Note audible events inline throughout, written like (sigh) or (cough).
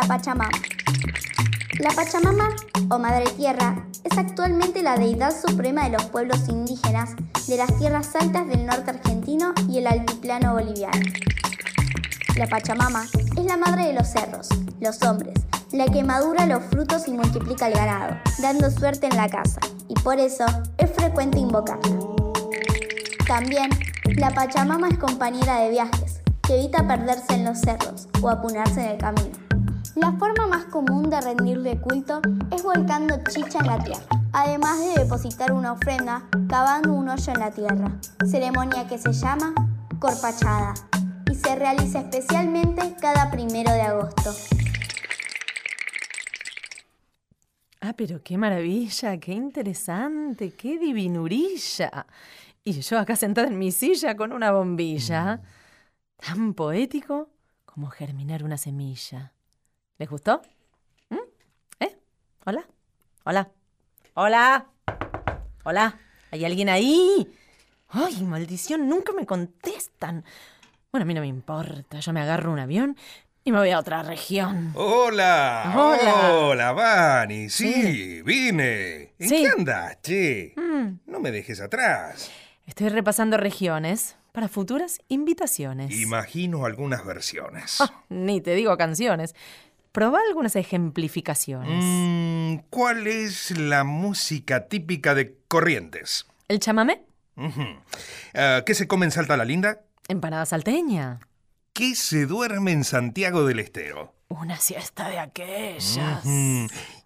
la Pachamama. La Pachamama, o Madre Tierra, es actualmente la deidad suprema de los pueblos indígenas de las tierras altas del norte argentino y el altiplano boliviano. La Pachamama es la madre de los cerros, los hombres, la que madura los frutos y multiplica el ganado, dando suerte en la casa, y por eso es frecuente invocarla. También, la Pachamama es compañera de viajes, que evita perderse en los cerros o apunarse en el camino. La forma más común de rendirle culto es volcando chicha en la tierra, además de depositar una ofrenda cavando un hoyo en la tierra, ceremonia que se llama corpachada y se realiza especialmente cada primero de agosto. Ah, pero qué maravilla, qué interesante, qué divinurilla. Y yo acá sentada en mi silla con una bombilla. Tan poético como germinar una semilla. ¿Les gustó? ¿Mm? ¿Eh? ¿Hola? ¿Hola? ¿Hola? ¿Hola? ¿Hay alguien ahí? ¡Ay, maldición! Nunca me contestan. Bueno, a mí no me importa. Yo me agarro un avión y me voy a otra región. Hola. Hola. Hola, Vani. Sí, vine. ¿En Sí. qué andas, che? Mm, No me dejes atrás. Estoy repasando regiones para futuras invitaciones. Imagino algunas versiones. Ah, ni te digo canciones. Probá algunas ejemplificaciones. Mm, ¿Cuál es la música típica de Corrientes? ¿El chamamé? Ah, ¿Qué se come en Salta la Linda? Empanada salteña. ¿Qué se duerme en Santiago del Estero? Una siesta de aquellas.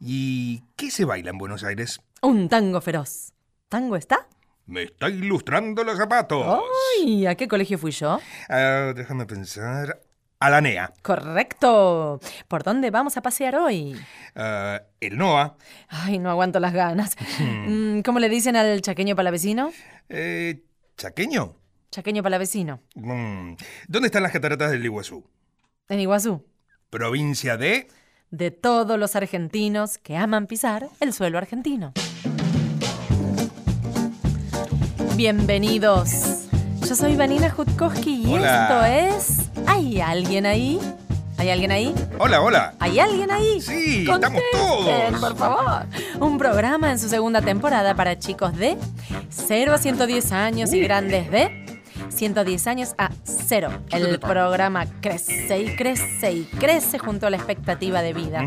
¿Y qué se baila en Buenos Aires? Un tango feroz. ¿Tango está? Me está ilustrando los zapatos. ¡Ay! ¿A qué colegio fui yo? Ah, déjame pensar. A la NEA. Correcto. ¿Por dónde vamos a pasear hoy? Ah, el NOA. Ay, no aguanto las ganas. (laughs) Mm, ¿Cómo le dicen al chaqueño palavecino? Eh, ¿Chaqueño? Chaqueño palavecino. Mm, ¿Dónde están las cataratas del Iguazú? En Iguazú. Provincia de... De todos los argentinos que aman pisar el suelo argentino. Bienvenidos. Yo soy Vanina Jutkowski y Hola. esto es... ¿Hay alguien ahí? ¿Hay alguien ahí? Hola, hola. ¿Hay alguien ahí? Sí, estamos todos. por favor. Un programa en su segunda temporada para chicos de 0 a 110 años y grandes de 110 años a 0. El programa crece y crece y crece junto a la expectativa de vida.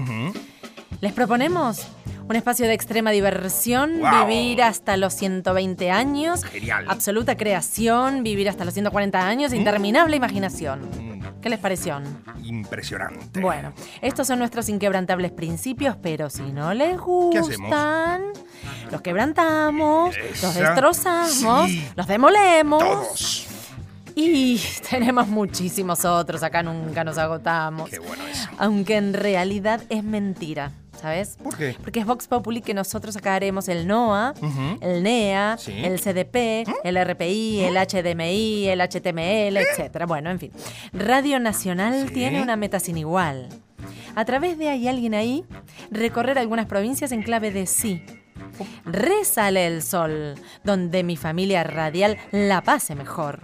Les proponemos un espacio de extrema diversión, Wow. vivir hasta los 120 años, Genial. absoluta creación, vivir hasta los 140 años, interminable imaginación. Mm, ¿Qué les pareció? Impresionante. Bueno, estos son nuestros inquebrantables principios, pero si no les gustan, los quebrantamos, los destrozamos, Sí. los demolemos. Todos. Y (laughs) tenemos muchísimos otros, acá nunca nos agotamos. Qué bueno eso. Aunque en realidad es mentira, ¿sabes? ¿Por qué? Porque es Vox Populi que nosotros acá haremos el NOA, el NEA, Sí. el CDP, el RPI, el HDMI, el HTML, etcétera. Bueno, en fin. Radio Nacional Sí. tiene una meta sin igual. A través de Hay alguien ahí, recorrer algunas provincias en clave de sí. Resale el sol, donde mi familia radial la pase mejor.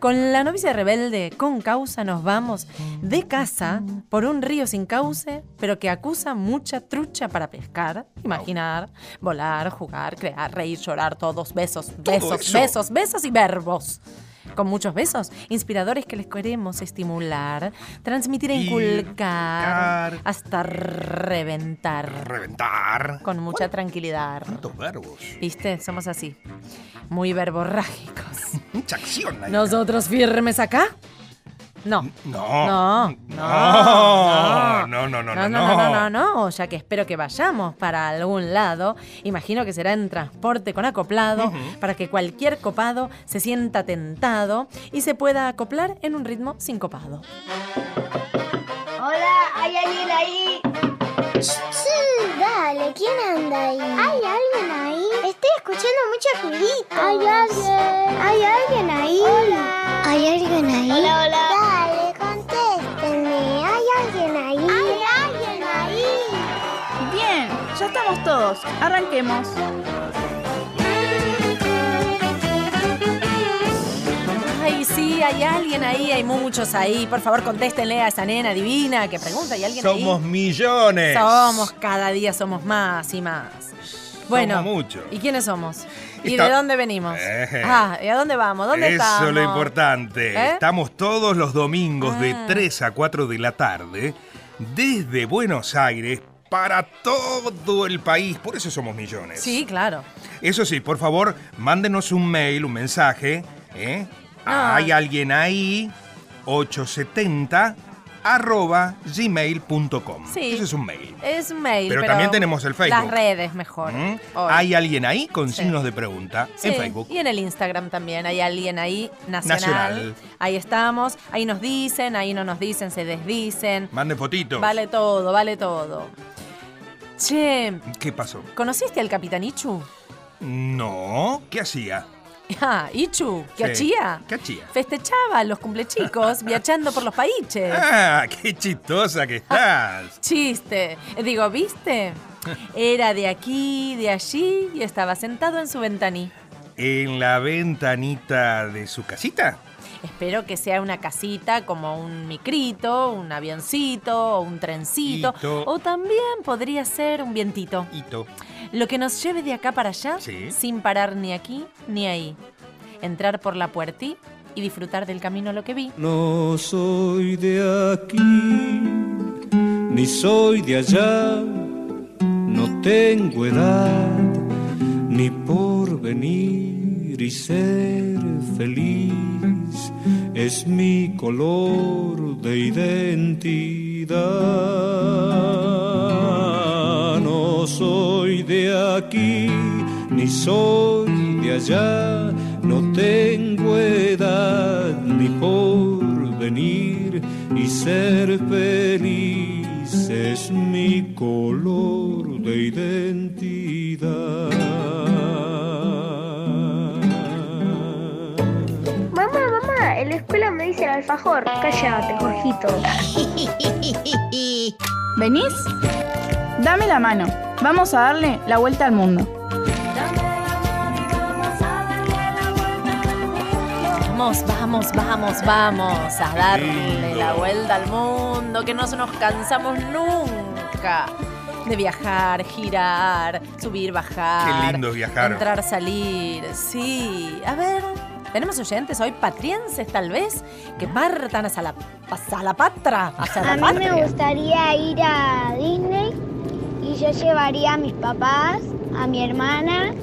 Con la novicia rebelde, con causa, nos vamos de casa por un río sin cauce, pero que acusa mucha trucha para pescar, imaginar, volar, jugar, crear, reír, llorar, todos besos, besos, eso. besos, besos y verbos. Con muchos besos, inspiradores que les queremos estimular, transmitir e inculcar, Inculcar. hasta reventar. Reventar. Con mucha tranquilidad. ¿Cuántos verbos? ¿Viste? Somos así. Muy verborrágicos. (laughs) Mucha acción ahí. ¿Nosotros firmes acá? No. No. No. No. No, no, no, no. No, no, no, no, O sea que espero que vayamos para algún lado. Imagino que será en transporte con acoplado para que cualquier copado se sienta tentado y se pueda acoplar en un ritmo sincopado. Hola, ¿hay alguien ahí? dale, ¿quién anda ahí? ¿Hay alguien ahí? Estoy escuchando mucha juguitos. ¿Hay alguien? ¿Hay alguien ahí? Hola. ¿Hay alguien ahí? Hola, hola. Dale, contéstenme. ¿Hay alguien ahí? ¿Hay alguien ahí? Bien, ya estamos todos. Arranquemos. Sí? ¿Hay alguien ahí? Hay muchos ahí. Por favor, contéstenle a esa nena divina que pregunta. ¿Hay alguien ahí? Somos millones. Somos, cada día somos más y más. Bueno, muchos. ¿y quiénes somos? ¿Y Está- de dónde venimos? Eh. Ah, ¿y a dónde vamos? ¿Dónde Eso estamos? es lo importante. ¿Eh? Estamos todos los domingos de Ah. 3 a 4 de la tarde desde Buenos Aires para todo el país. Por eso somos millones. Sí, claro. Eso sí, por favor, mándenos un mail, un mensaje. ¿eh? Ah. Hay alguien ahí, 870 arroba gmail.com. Sí. Eso es un mail. Es un mail. Pero también tenemos el Facebook. Las redes mejor. ¿Mm? Hay alguien ahí con Sí. signos de pregunta Sí, en Facebook. Y en el Instagram también hay alguien ahí, nacional. Nacional. Ahí estamos. Ahí nos dicen, ahí no nos dicen, se desdicen. Mande fotitos. Vale todo, vale todo. Che, ¿Qué pasó? ¿conociste al Capitán Ichu? No, ¿qué hacía? (laughs) Ah, Ichu, ¿qué Sí. hacía? ¿Qué hacía? Festechaba los cumplecicos viajando por los países. (laughs) Ah, qué chistosa que estás. (laughs) Chiste. Digo, ¿viste? Era de aquí, de allí y estaba sentado en su ventaní. ¿En la ventanita de su casita? Espero que sea una casita como un micrito, un avioncito o un trencito. Hito. O también podría ser un vientito. Hito. Lo que nos lleve de acá para allá Sí. sin parar ni aquí ni ahí. Entrar por la puertí y disfrutar del camino lo que vi. No soy de aquí, ni soy de allá, no tengo edad, ni por venir y ser feliz, es mi color de identidad. No soy de aquí, ni soy de allá, no tengo edad ni por venir y ser feliz es mi color de identidad. Alfajor. Cállate, Jorgito. (laughs) ¿Venís? Dame la mano. Vamos a darle la vuelta al mundo. Vamos, vamos, vamos, vamos a darle la vuelta al mundo, que no nos cansamos nunca de viajar, girar, subir, bajar. Qué lindo viajar. Entrar, salir. Sí. A ver, tenemos oyentes hoy patrienses tal vez que partan hacia la, hacia la patra, hacia la A mí me gustaría ir a Disney y yo llevaría a mis papás, a mi hermana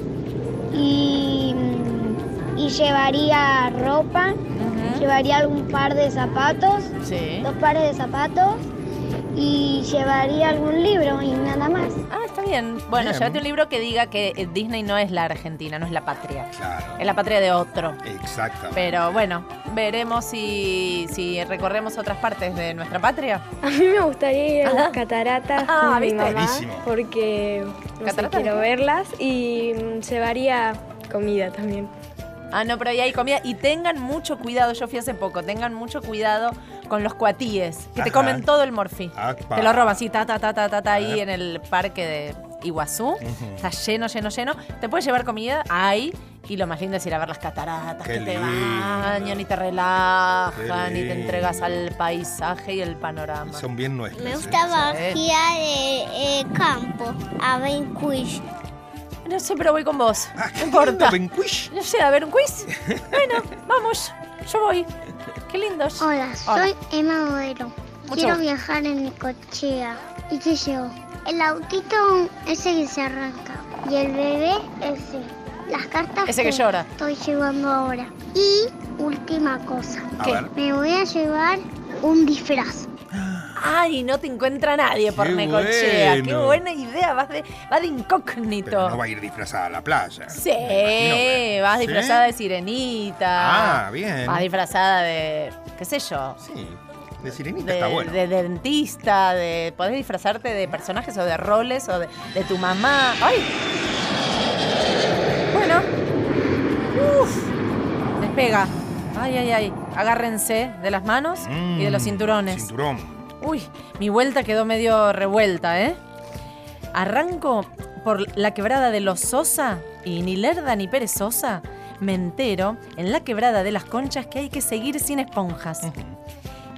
y, y llevaría ropa, llevaría algún par de zapatos, Sí. dos pares de zapatos y llevaría algún libro y nada más. Ah, está bien. Bueno, Bien. llévate un libro que diga que eh, Disney no es la Argentina, no es la patria. Claro. Es la patria de otro. Exactamente. Pero bueno, veremos si, si recorremos otras partes de nuestra patria. A mí me gustaría ir a las cataratas Ah, con mi ¿viste? mamá Buenísimo. porque no sé, ¿Cataratas quiero verlas y mm, llevaría comida también. Ah, no, pero ahí hay comida. Y tengan mucho cuidado, yo fui hace poco, tengan mucho cuidado con los cuatíes, que te comen todo el morfi. Apa. Te lo roban así, ta, ta, ta, ta, ta, ta, ahí en el parque de Iguazú. Está lleno, lleno, lleno. Te puedes llevar comida ahí. Y lo más lindo es ir a ver las cataratas, Qué que te lindo. bañan y te relajan Qué y te entregas al paisaje y el panorama. Son bien nuestros. Me ¿eh? gustaba Sí. ir al campo a ver quiz. No sé, pero voy con vos. Ah, no importa. lindo, Benquish. No sé, a ver un quiz. (laughs) Bueno, vamos. Yo voy. Qué lindos. Hola, Hola. soy Emma Modelo. Mucho Quiero gusto. viajar en mi cochea. ¿Y qué llevo? El autito ese que se arranca. Y el bebé ese. Las cartas Ese que llora. estoy llevando ahora. Y última cosa. A ¿Qué? ver. Me voy a llevar un disfraz. Ay, no te encuentra nadie por Qué Necochea. Qué buena idea. Vas de, vas de incógnito. Pero no va a ir disfrazada a la playa. Sí, vas ¿sí? disfrazada de sirenita. Ah, bien. Vas disfrazada de, qué sé yo, Sí, de sirenita de, está bueno. de dentista, de podés disfrazarte de personajes o de roles o de, de tu mamá. ¡Ay! Bueno. Uf. Despega. Ay, ay, ay. Agárrense de las manos y de los Mm, cinturones. Cinturón. Uy, mi vuelta quedó medio revuelta, ¿eh? Arranco por la quebrada de los Sosa y ni lerda ni perezosa. me entero en la quebrada de las conchas que hay que seguir sin esponjas.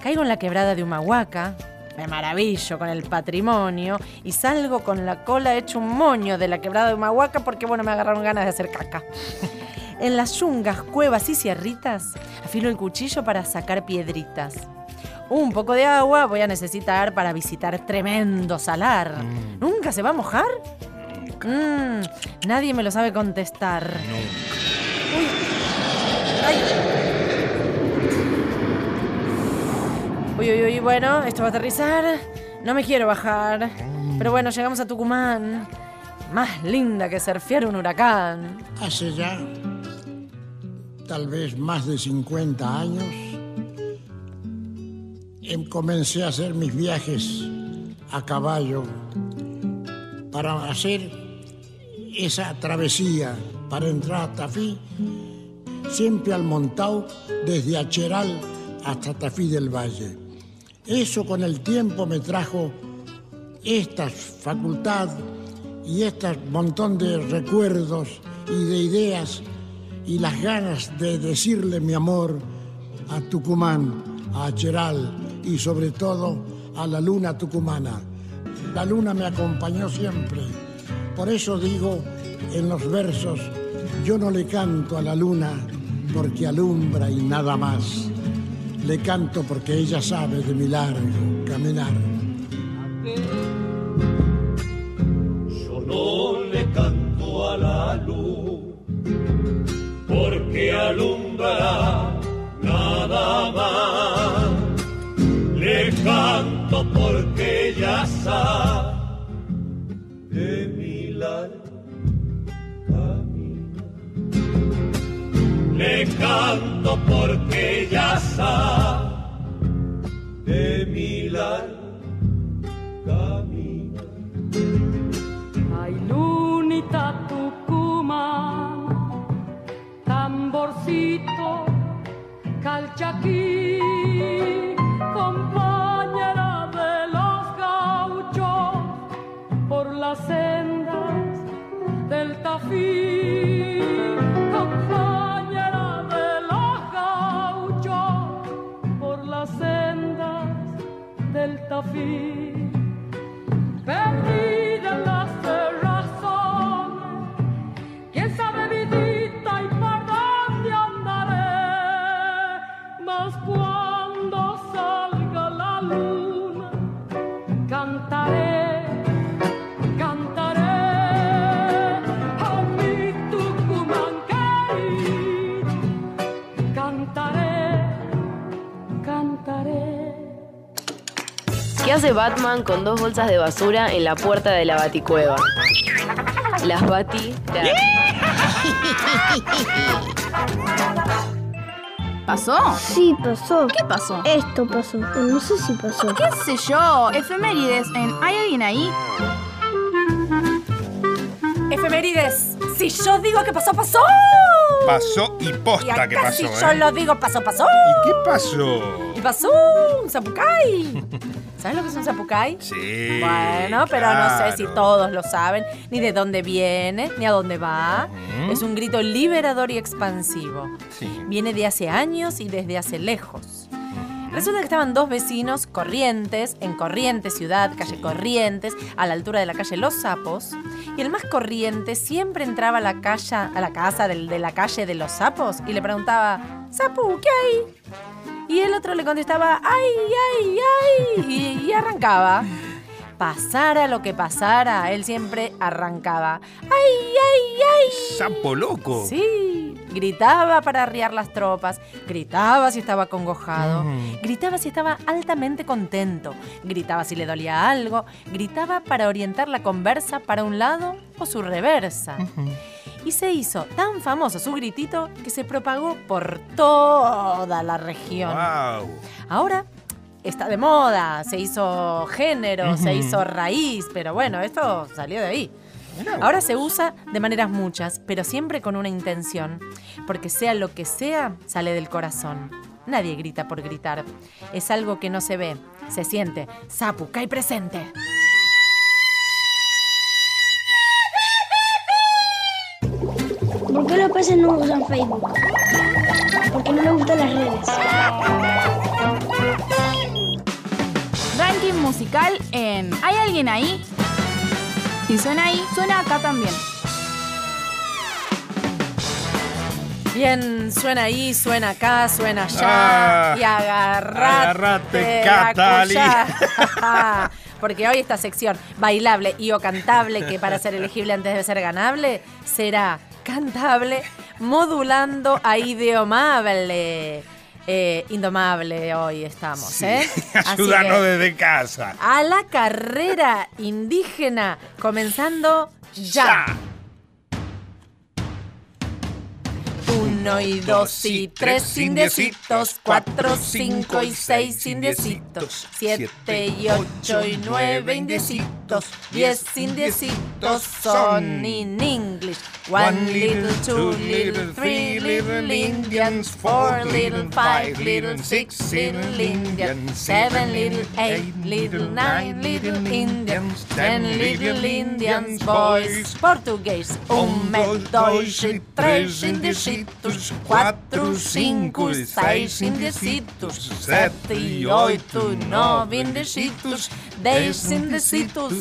Caigo en la quebrada de Humahuaca, me maravillo con el patrimonio y salgo con la cola hecho un moño de la quebrada de Humahuaca porque, bueno, me agarraron ganas de hacer caca. (laughs) En las yungas, cuevas y sierritas, afilo el cuchillo para sacar piedritas. Un poco de agua voy a necesitar para visitar tremendo salar. ¿Nunca se va a mojar? Mm, nadie me lo sabe contestar. Uy. Ay. Uy, uy, uy, bueno, esto va a aterrizar. No me quiero bajar. Pero bueno, llegamos a Tucumán. Más linda que surfear un huracán. Hace ya tal vez más de 50 años em- comencé a hacer mis viajes a caballo para hacer esa travesía para entrar a Tafí, siempre al montado desde Acheral hasta Tafí del Valle. Eso con el tiempo me trajo esta facultad y este montón de recuerdos y de ideas y las ganas de decirle mi amor a Tucumán, a Acheral y sobre todo a la luna tucumana. La luna me acompañó siempre. Por eso digo en los versos, yo no le canto a la luna porque alumbra y nada más. Le canto porque ella sabe de mi largo caminar. Yo no le canto a la luz porque alumbra nada más. Le canto porque ella sabe de mi largo. Le canto porque ella sabe de mi largo hace Batman con dos bolsas de basura en la puerta de la baticueva? Las bati. (laughs) ¿Pasó? Sí, pasó. ¿Qué pasó? Esto pasó. pero No sé si pasó. ¿Qué sé yo? Efemérides en ¿Hay alguien ahí? Efemérides. Si yo digo que pasó, pasó. Pasó y Y posta acá que pasó, si ¿eh? yo lo digo, pasó, pasó. ¿Y qué pasó? Y pasó un. (laughs) ¿Sabes lo que es un zapucay? Sí. Bueno, pero no sé si todos lo saben, ni de dónde viene, ni a dónde va. Es un grito liberador y expansivo. Sí. Viene de hace años y desde hace lejos. Resulta que estaban dos vecinos corrientes, en Corrientes Ciudad, calle Corrientes, a la altura de la calle Los Sapos. Y el más corriente siempre entraba a la, calle, a la casa del- de la calle de los sapos y le preguntaba, Sapu, ¿qué hay? Y el otro le contestaba, ¡ay, ay, ay! Y, y arrancaba. Pasara lo que pasara, él siempre arrancaba. ¡Ay, ay, ay! Sapo loco. Sí, gritaba para arriar las tropas, gritaba si estaba congojado, Mm. gritaba si estaba altamente contento, gritaba si le dolía algo, gritaba para orientar la conversa para un lado o su reversa. Y se hizo tan famoso su gritito que se propagó por toda la región. Wow. Ahora está de moda, se hizo género, se hizo raíz, pero bueno, esto salió de ahí. Ahora se usa de maneras muchas, pero siempre con una intención, porque sea lo que sea, sale del corazón. Nadie grita por gritar. Es algo que no se ve, se siente. Sapu, cae presente. ¿Por qué los peces no usan Facebook. Porque no les gustan las redes. Ranking musical en ¿Hay alguien ahí? Si suena ahí, suena acá también. Bien, suena ahí, suena acá, suena allá. Ah, y agarrate, agárrate, la Catali. cuchara. (laughs) Porque hoy esta sección bailable y o cantable, que para ser elegible antes debe ser ganable, será cantable modulando a ideomable. Eh, indomable hoy estamos, Sí, ¿eh? (laughs) Ayúdanos desde casa. a la carrera indígena, comenzando ya. Uno y dos y tres indiecitos, cuatro, cinco y seis indiecitos, siete y ocho y nueve indiecitos, diez indiecitos son in English. One little, two little, three little Indians, four little, five little, six little Indians, seven little, eight little, nine little Indians, ten little Indians boys. Português, um, dois e três indecitos, quatro, cinco e seis indecitos, sete e oito, nove indecitos, dez indecitos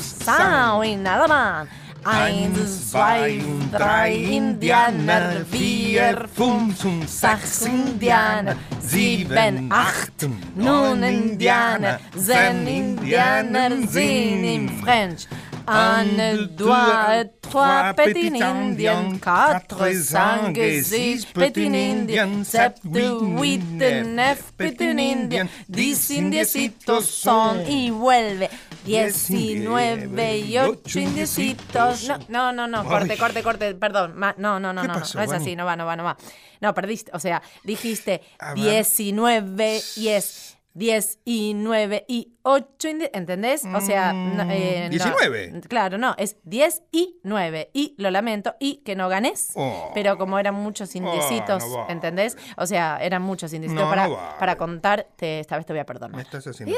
em alemão. Eins, zwei, drei Indianer, vier, fünf, sechs Indianer, sieben, acht, neun Indianer, zehn Indianer sind im French. Un, deux, trois petits Indiens, quatre, cinq, six petits Indiens, sept, huit, neuf petits Indiens, dix indiecitos son y vuelve. Diecinueve y ocho indiecitos. No, no, no, no, corte, corte, corte, perdón. Ma- No, no, no, ¿Qué no, no, pasó, no es así, no va, no va, no va. No, perdiste, o sea, dijiste A ver. 19 y es 10 y 9 y 8, indi- ¿entendés? O sea, no, eh, no. 19. claro, no, es 10 y 9. Y lo lamento, y que no ganes, Oh. pero como eran muchos indicitos, no va. ¿entendés? O sea, eran muchos indicitos No, para, vale. para contar, te- esta vez te voy a perdonar. Me estás haciendo.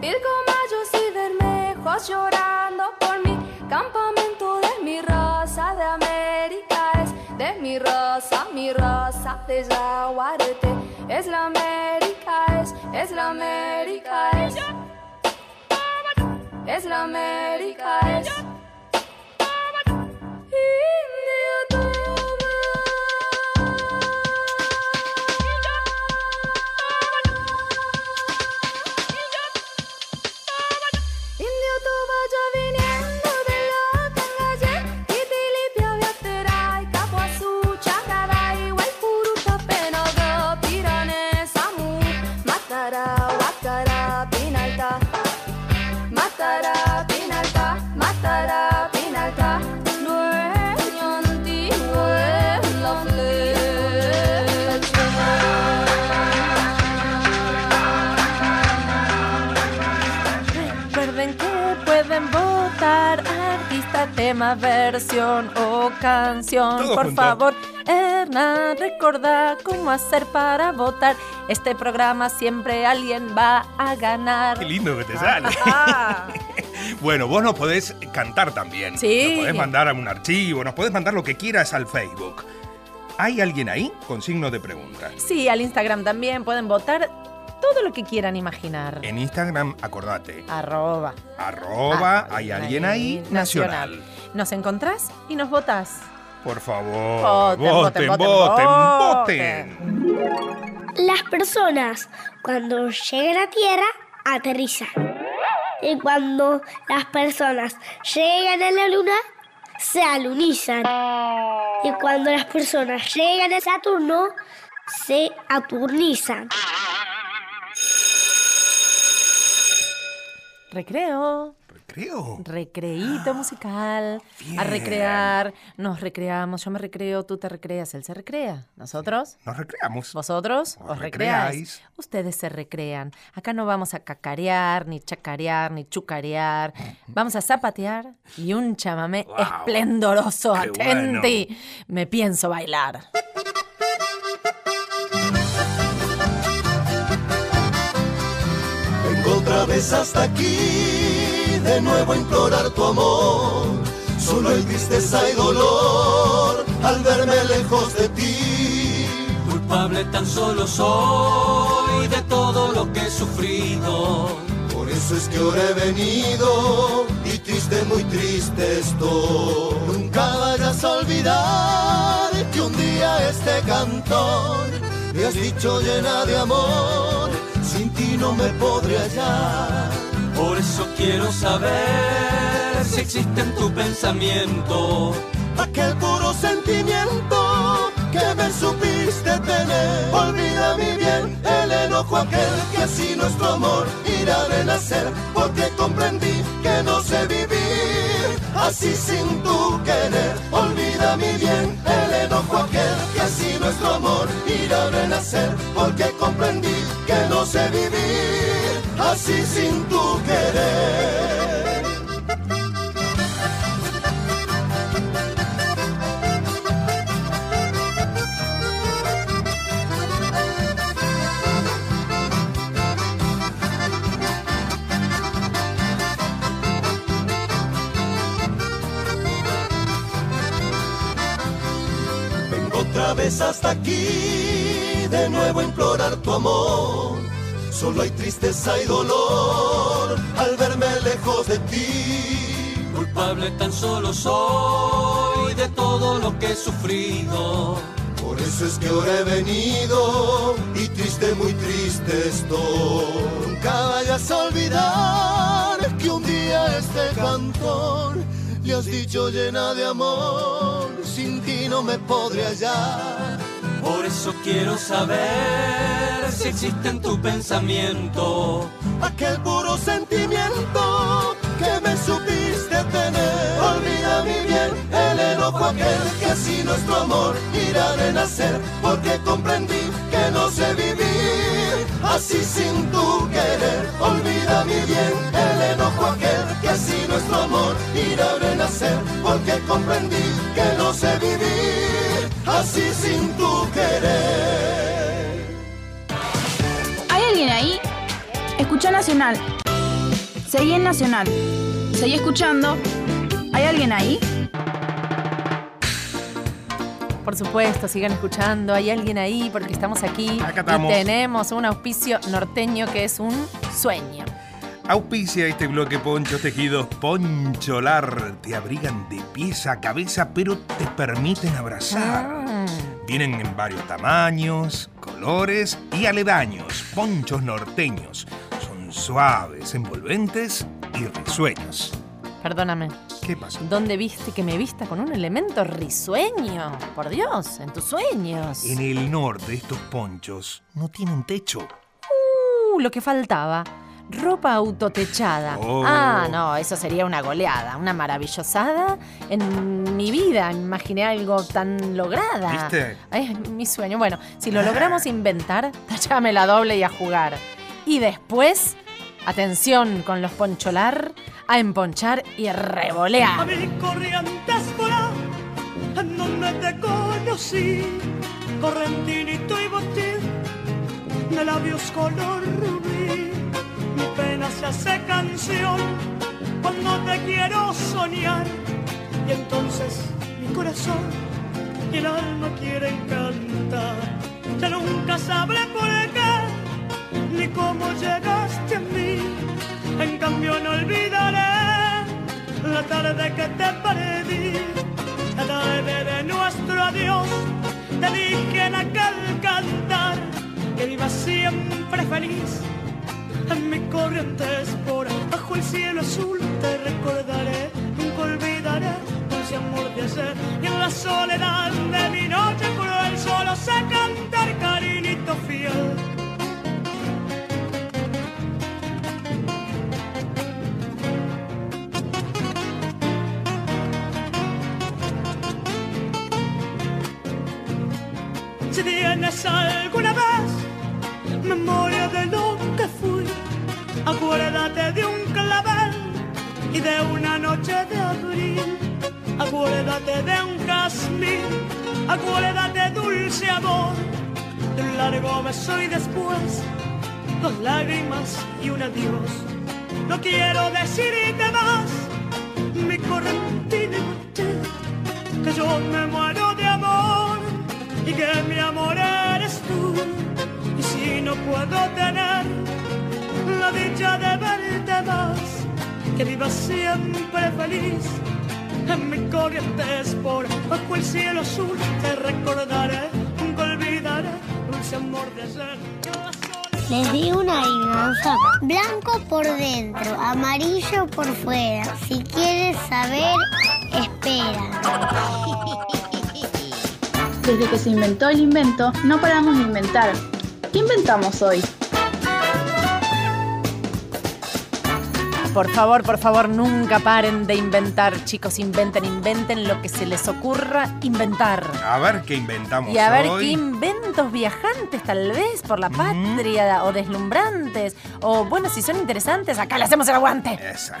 Pilcomayos y bermejos llorando por mi campamento de mi raza de América es de mi raza, mi raza de Yaguarete es la América es, es la América es, es la América es. Versión o canción. Todo Por junto. favor, Hernán, recordá cómo hacer para votar. Este programa siempre alguien va a ganar. Qué lindo que te sale. Ah. (laughs) Bueno, vos nos podés cantar también. Sí. Nos podés mandar a un archivo, nos podés mandar lo que quieras al Facebook. ¿Hay alguien ahí? Con signo de pregunta. Sí, al Instagram también pueden votar todo lo que quieran imaginar. En Instagram, acordate. Arroba. Arroba, Ah, hay alguien ahí, nacional. Nos encontrás y nos votás. Por favor, Voten, voten, voten, voten, voten, voten. Las personas cuando llegan a tierra aterrizan. Y cuando las personas llegan a la luna, se alunizan. Y cuando las personas llegan a Saturno, se aturnizan. Recreo. Creo. Recreíto musical. (gasps) A recrear. Nos recreamos. Yo me recreo, tú te recreas, él se recrea. ¿Nosotros? Nos recreamos. ¿Vosotros? Os ¿Os recreáis? recreáis. Ustedes se recrean. Acá no vamos a cacarear, ni chacarear, ni chucarear. (laughs) Vamos a zapatear y un chamamé Wow. esplendoroso. Qué Atenti. Me pienso bailar. Vengo otra vez hasta aquí, de nuevo a implorar tu amor. Solo hay tristeza y dolor al verme lejos de ti. Culpable tan solo soy de todo lo que he sufrido. Por eso es que ahora he venido y triste, muy triste estoy. Nunca vayas a olvidar que un día este cantor me has dicho llena de amor, sin ti no me podré hallar. Por eso quiero saber si existe en tu pensamiento aquel puro sentimiento que me supiste tener. Olvida mi bien el enojo aquel que así nuestro amor irá a renacer, porque comprendí que no sé vivir así sin tu querer. Olvida mi bien el enojo aquel que así nuestro amor irá a renacer, porque comprendí que no sé vivir así sin tu querer. otra vez hasta aquí, de nuevo implorar tu amor. Solo hay tristeza y dolor al verme lejos de ti. Culpable tan solo soy de todo lo que he sufrido. Por eso es que ahora he venido y triste, muy triste estoy. Nunca vayas a olvidar que un día este cantor le has dicho llena de amor, sin ti no me podré hallar. Por eso quiero saber si existe en tu pensamiento aquel puro sentimiento que me supiste tener. Olvida mi bien el enojo aquel que así nuestro amor irá a renacer, porque comprendí que no sé vivir así sin tu querer. Olvida mi bien el enojo aquel que así nuestro amor irá a renacer, porque comprendí que no sé vivir así sin tu querer. ¿Hay alguien ahí? Escucha Nacional. Seguí en Nacional. Seguí escuchando. ¿Hay alguien ahí? Por supuesto, sigan escuchando. Hay alguien ahí porque estamos aquí. Acá estamos. Y tenemos un auspicio norteño que es un sueño. Auspicia este bloque Ponchos Tejidos Poncholar. Te abrigan de pies a cabeza, pero te permiten abrazar. Vienen en varios tamaños, colores y aledaños. Ponchos norteños. Son suaves, envolventes y risueños. Perdóname. ¿Qué pasó? ¿Dónde viste que me vista con un elemento risueño? Por Dios, en tus sueños. En el norte estos ponchos no tienen techo. Uh, lo que faltaba. Ropa autotechada. Oh. Ah, no, eso sería una goleada, una maravillosada. En mi vida imaginé algo tan lograda. ¿Viste? Ay, es mi sueño. Bueno, si lo logramos inventar, (laughs) tachame la doble y a jugar. Y después, atención con los poncholar, a emponchar y A revolear. mi corrientes volar, en donde te conocí, correntinito y botín, de labios color rubí. Mi pena se hace canción cuando te quiero soñar, y entonces mi corazón y el alma quieren cantar. Ya nunca sabré por qué ni cómo llegaste a mí. En cambio no olvidaré la tarde que te perdí, la tarde de nuestro adiós. Te dije en aquel cantar que vivas siempre feliz. En mi corrientes por bajo el cielo azul te recordaré, nunca olvidaré dulce amor de ayer. Y en la soledad de mi noche cruel solo sé cantar cariñito fiel. Noche de abril. Acuérdate de un jazmín, acuérdate dulce amor, de un largo beso y después dos lágrimas y un adiós. No quiero decirte más, mi correntina que yo me muero de amor y que mi amor eres tú. Y si no puedo tener la dicha de verte más, que vivas siempre feliz. En mi corrientes por bajo el cielo azul te recordaré, nunca olvidaré dulce amor de ayer. Les digo una adivinanza. Blanco por dentro, amarillo por fuera. Si quieres saber, espera. Desde que se inventó el invento, no paramos de inventar. ¿Qué inventamos hoy? Por favor, por favor, nunca paren de inventar, chicos. Inventen, inventen lo que se les ocurra inventar. A ver qué inventamos Y a ver hoy. qué inventos viajantes, tal vez, por la patria, o deslumbrantes, o bueno, si son interesantes, acá le hacemos el aguante.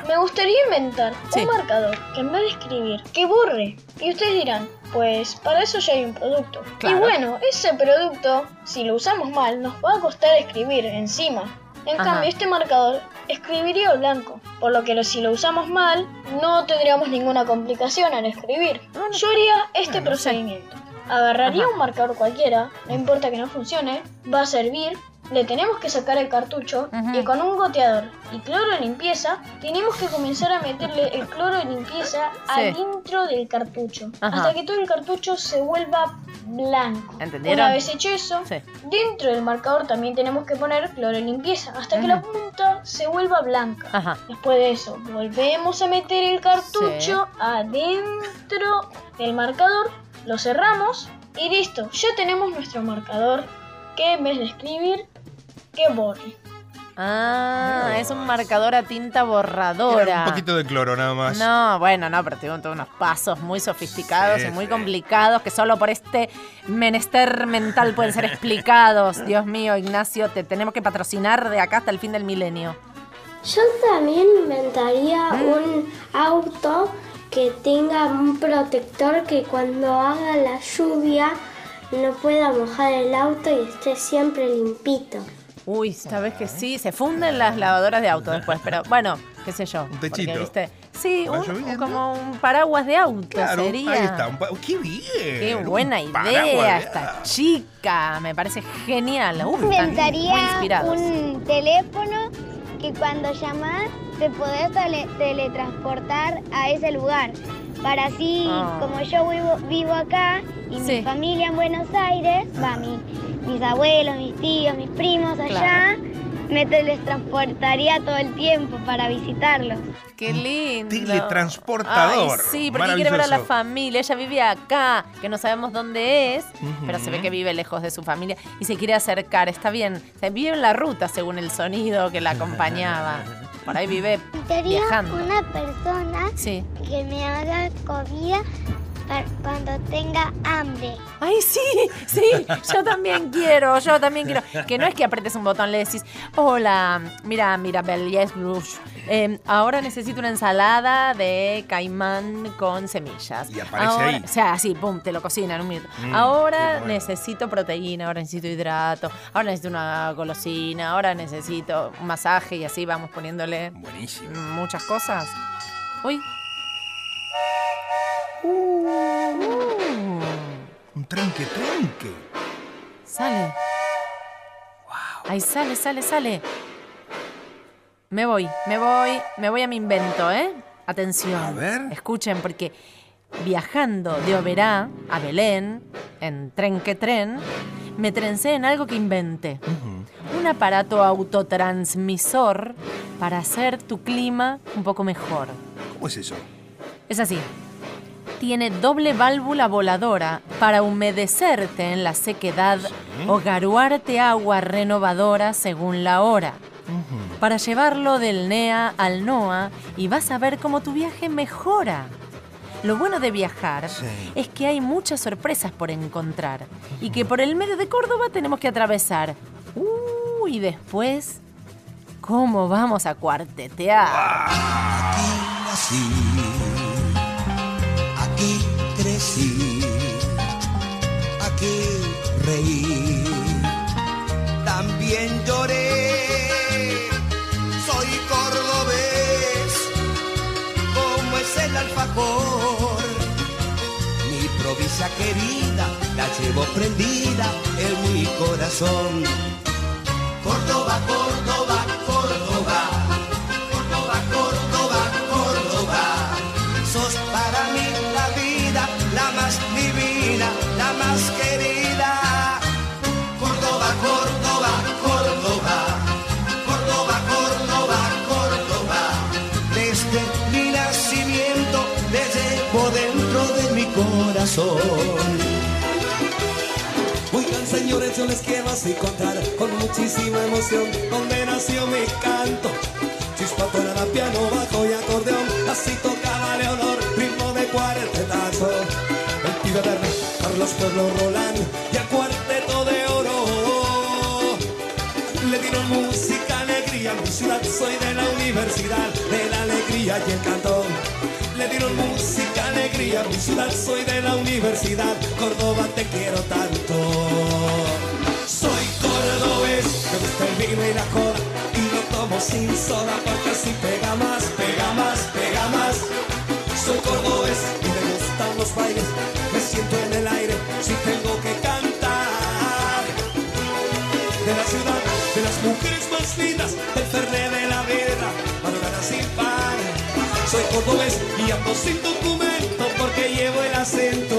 Me gustaría inventar Sí. un marcador que en vez de escribir, que borre. Y ustedes dirán, pues para eso ya hay un producto. Claro. Y bueno, ese producto, si lo usamos mal, nos va a costar escribir encima. En Ajá. cambio, este marcador escribiría blanco, por lo que lo- si lo usamos mal, no tendríamos ninguna complicación al escribir. Yo haría este procedimiento. Agarraría Ajá. un marcador cualquiera, no importa que no funcione, va a servir, le tenemos que sacar el cartucho y con un goteador y cloro de limpieza tenemos que comenzar a meterle el cloro de limpieza Sí. adentro del cartucho Ajá. hasta que todo el cartucho se vuelva blanco. ¿Entendieron? Una vez hecho eso, Sí. dentro del marcador también tenemos que poner cloro de limpieza hasta que la punta se vuelva blanca. Ajá. Después de eso, volvemos a meter el cartucho adentro del marcador, lo cerramos y listo, ya tenemos nuestro marcador que en vez de escribir, que borre. Ah, es un marcador a tinta borradora. Un poquito de cloro nada más. No, bueno, no, pero tengo todos unos pasos muy sofisticados Sí, y muy sí. complicados que solo por este menester mental pueden ser explicados. (laughs) Dios mío, Ignacio, te tenemos que patrocinar de acá hasta el fin del milenio. Yo también inventaría un auto que tenga un protector que cuando haga la lluvia no pueda mojar el auto y esté siempre limpito. Uy, sabes que sí, se funden las lavadoras de auto después, pero bueno, qué sé yo. porque, techito. ¿viste? Sí, ¿Va un- como un paraguas de auto Claro, sería. ahí está. un ¡Qué bien! Qué un buena idea de- esta chica, me parece genial. Uf, Inventaría un teléfono que cuando llamas te podés tele- teletransportar a ese lugar. Para así, Ah. como yo vivo, vivo acá y Sí. mi familia en Buenos Aires, va mi, mis abuelos, mis tíos, mis primos allá, me teletransportaría todo el tiempo para visitarlos. Qué lindo. Teletransportador. Ay, sí, porque quiere ver a la familia. Ella vive acá, que no sabemos dónde es, pero se ve que vive lejos de su familia y se quiere acercar. Está bien. Se vive en la ruta según el sonido que la acompañaba. Por ahí vive Inventaría viajando. una persona Sí. que me haga comida cuando tenga hambre. Ay, sí, sí, yo también quiero, yo también quiero. Que no es que apretes un botón, le decís, hola, mira, mira, yes. Eh, ahora necesito una ensalada de caimán con semillas. Y aparece Ahora- ahí. O sea, así, pum, te lo cocina en un minuto. Mm, ahora bueno. necesito proteína, ahora necesito hidrato, ahora necesito una golosina, ahora necesito un masaje y así vamos poniéndole Buenísimo. muchas cosas. Uy. Un trenque, trenque. Sale. Ahí sale, sale, sale. Me voy, me voy, me voy a mi invento, ¿eh? Atención. A ver. Escuchen, porque viajando de Oberá a Belén, en tren que tren, me trencé en algo que inventé. Un aparato autotransmisor para hacer tu clima un poco mejor. ¿Cómo es eso? Es así. Tiene doble válvula voladora para humedecerte en la sequedad o garuarte agua renovadora según la hora. Para llevarlo del NEA al NOA y vas a ver cómo tu viaje mejora. Lo bueno de viajar es que hay muchas sorpresas por encontrar y que por el medio de Córdoba tenemos que atravesar. Uh, y después, ¿cómo vamos a cuartetear? decir, aquí reí, también lloré, soy cordobés, como es el alfajor, mi provincia querida, la llevo prendida en mi corazón. Córdoba, Córdoba. Corazón. Oigan señores, yo les quiero así contar con muchísima emoción donde nació mi canto. Chispa, tonada, piano, bajo y acordeón, así tocaba Leonor, ritmo de cuartetazo. El pibe verde, Carlos Pueblo Roland y el cuarteto de oro. Le dieron música, alegría, mi ciudad, soy de la universidad, de la alegría y el cantón. Dieron música, alegría, mi ciudad, soy de la universidad, Córdoba te quiero tanto. Soy cordobés, me gusta el vino y la cola, y lo tomo sin soda porque así pega más, pega más, pega más. Soy cordobés y me gustan los bailes, me siento en el aire si tengo que cantar. De la ciudad, de las mujeres más lindas, Soy cordobés y ando sin documento porque llevo el acento.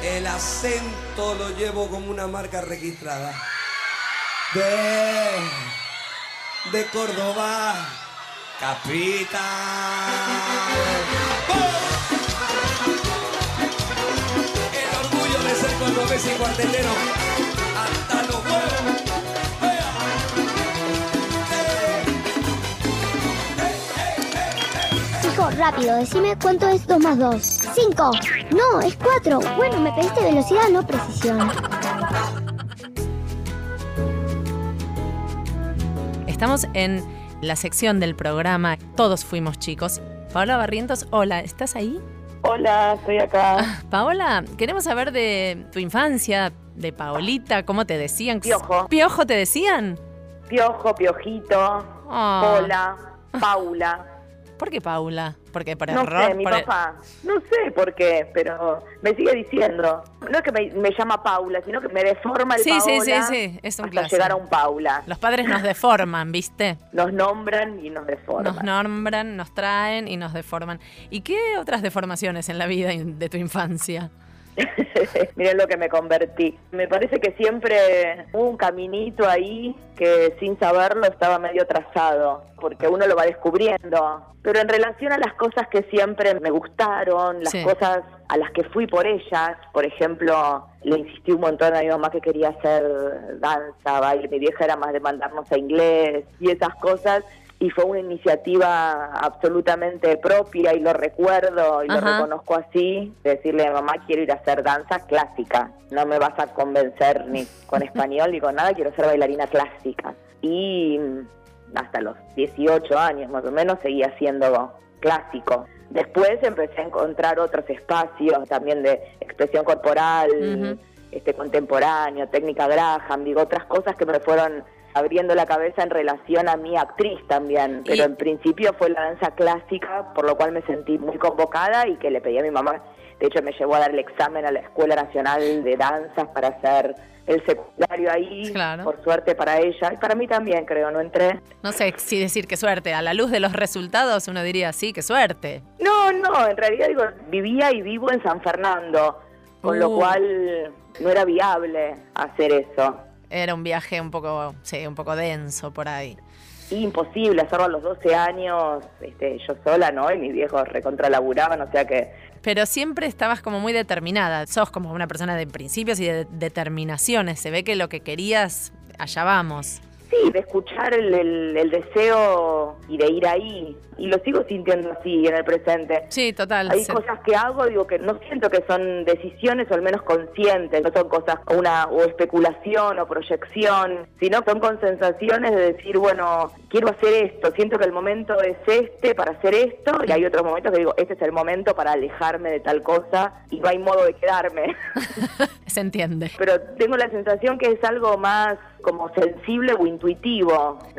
El acento lo llevo como una marca registrada. De, de Córdoba, capital. El orgullo de ser cordobés y cuartetero. Rápido, decime cuánto es 2 más 2. 5. No, es 4. Bueno, me pediste velocidad, no precisión. Estamos en la sección del programa Todos fuimos chicos. Paola Barrientos, hola, ¿estás ahí? Hola, estoy acá. Paola, queremos saber de tu infancia, de Paolita, ¿cómo te decían? Piojo. ¿Piojo te decían? Piojo, Piojito, Ah. Pola, Paula. ¿Por qué Paula? Porque por No error. sé, mi por- papá. No sé por qué, pero me sigue diciendo. No es que me, me llama Paula, sino que me deforma el Sí, sí, Paola sí, sí, es un hasta clásico. llegar a un Paula. Los padres nos deforman, ¿viste? Nos nombran y nos deforman. Nos nombran, nos traen y nos deforman. ¿Y qué otras deformaciones en la vida de tu infancia? (laughs) Miren lo que me convertí. Me parece que siempre hubo un caminito ahí que sin saberlo estaba medio trazado, porque uno lo va descubriendo. Pero en relación a las cosas que siempre me gustaron, las Sí. cosas a las que fui por ellas, por ejemplo, le insistí un montón a mi mamá que quería hacer danza, baile, mi vieja era más de mandarnos a inglés y esas cosas. Y fue una iniciativa absolutamente propia y lo recuerdo y lo reconozco así, de decirle a mamá quiero ir a hacer danza clásica, no me vas a convencer ni con español ni con nada, quiero ser bailarina clásica. Y mm, hasta los 18 años más o menos seguía siendo clásico. Después empecé a encontrar otros espacios también de expresión corporal, este contemporáneo, técnica Graham, digo, otras cosas que me fueron abriendo la cabeza en relación a mi actriz también, pero en principio fue la danza clásica, por lo cual me sentí muy convocada y que le pedí a mi mamá, de hecho me llevó a dar el examen a la Escuela Nacional de Danzas para hacer el secundario ahí, Claro. por suerte para ella, y para mí también creo, no entré. No sé si decir qué suerte. A la luz de los resultados uno diría, sí, qué suerte. No, no, en realidad digo, vivía y vivo en San Fernando, con lo Uh. cual no era viable hacer eso. Era un viaje un poco, sí, un poco denso por ahí. imposible hacerlo a los 12 años, este, yo sola, ¿no? Y mis viejos recontralaburaban, o sea que Pero siempre estabas como muy determinada. Sos como una persona de principios y de determinaciones. Se ve que lo que querías, allá vamos. Sí, de escuchar el, el- el deseo y de ir ahí. Y lo sigo sintiendo así en el presente. Sí, total. Hay Se- cosas que hago, digo, que no siento que son decisiones o al menos conscientes, no son cosas una o especulación o proyección, sino son con sensaciones de decir, bueno, quiero hacer esto, siento que el momento es este para hacer esto, y hay otros momentos que digo, este es el momento para alejarme de tal cosa y no hay modo de quedarme. (laughs) Se entiende. Pero tengo la sensación que es algo más como sensible o intuitivo